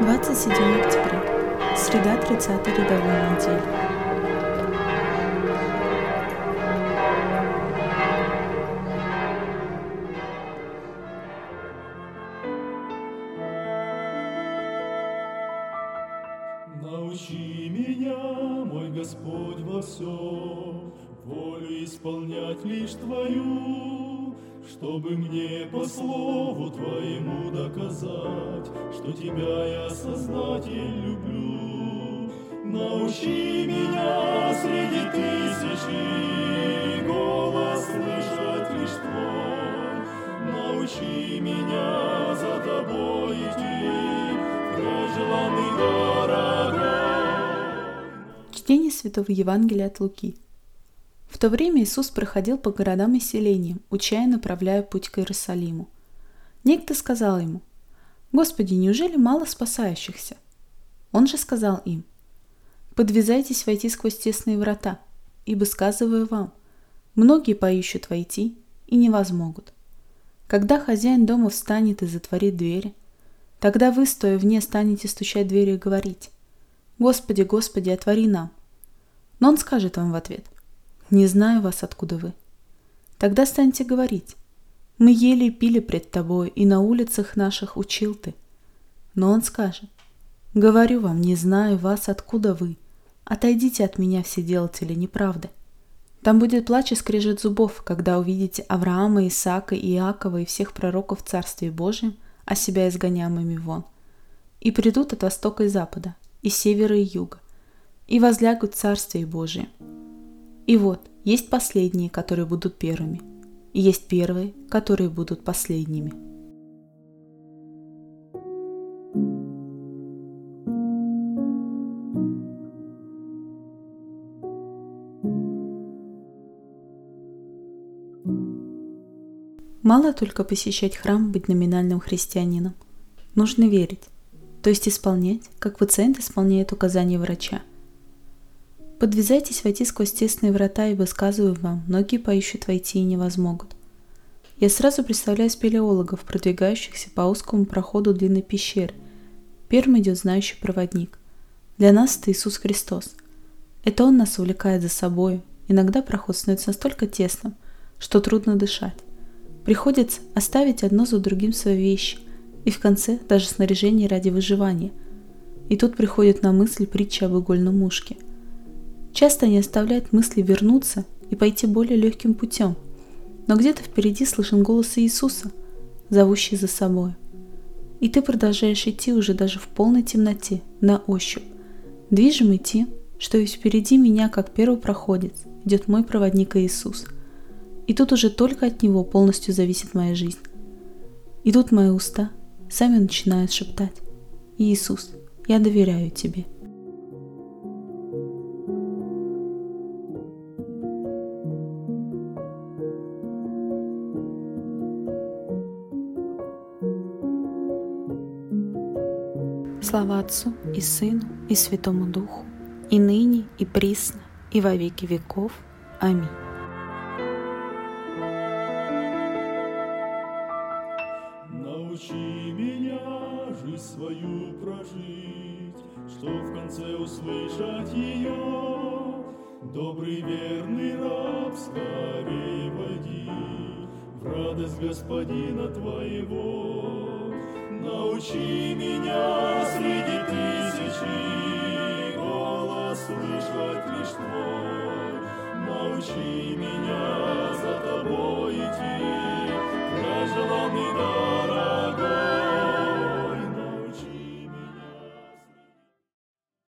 27 октября. Среда 30 рядовой недели. Научи меня, мой Господь, во всем, волю исполнять лишь Твою, чтобы мне по слову Твоему доказать, что Тебя я сознатель люблю. Научи меня среди тысячи голос слышать лишь Твой. Научи меня за Тобой идти, в желанный дорогой. Чтение Святого Евангелия от Луки. В то время Иисус проходил по городам и селениям, уча и направляя путь к Иерусалиму. Некто сказал ему, «Господи, неужели мало спасающихся?» Он же сказал им, «Подвязайтесь войти сквозь тесные врата, ибо, сказываю вам, многие поищут войти и не возмогут. Когда хозяин дома встанет и затворит двери, тогда вы, стоя вне, станете стучать двери и говорить, «Господи, Господи, отвори нам!» Но он скажет вам в ответ, не знаю вас, откуда вы. Тогда станьте говорить. Мы ели и пили пред тобой, и на улицах наших учил ты. Но он скажет, говорю вам, не знаю вас, откуда вы. Отойдите от меня, все делатели неправды. Там будет плач и скрежет зубов, когда увидите Авраама, Исаака, Иакова и всех пророков в Царстве Божьем, а себя изгоняемыми вон. И придут от востока и запада, и севера и юга, и возлягут Царствие Божие. И вот, есть последние, которые будут первыми, и есть первые, которые будут последними. Мало только посещать храм, быть номинальным христианином. Нужно верить, то есть исполнять, как пациент исполняет указания врача – Подвязайтесь войти сквозь тесные врата, ибо сказываю вам, многие поищут войти и не возмогут. Я сразу представляю спелеологов, продвигающихся по узкому проходу длинной пещеры. Первым идет знающий проводник. Для нас это Иисус Христос. Это Он нас увлекает за собой. Иногда проход становится настолько тесным, что трудно дышать. Приходится оставить одно за другим свои вещи, и в конце даже снаряжение ради выживания. И тут приходит на мысль притча об игольном мушке – Часто они оставляют мысли вернуться и пойти более легким путем. Но где-то впереди слышен голос Иисуса, зовущий за собой. И ты продолжаешь идти уже даже в полной темноте, на ощупь, движимый тем, что и впереди меня, как первопроходец, идет мой проводник Иисус. И тут уже только от Него полностью зависит моя жизнь. И тут мои уста сами начинают шептать «Иисус, я доверяю Тебе». Слава Отцу и Сыну и Святому Духу, и ныне, и присно, и во веки веков. Аминь. Научи меня жизнь свою прожить, что в конце услышать ее. Добрый верный раб, скорее войди в радость Господина Твоего. Научи меня среди тысячи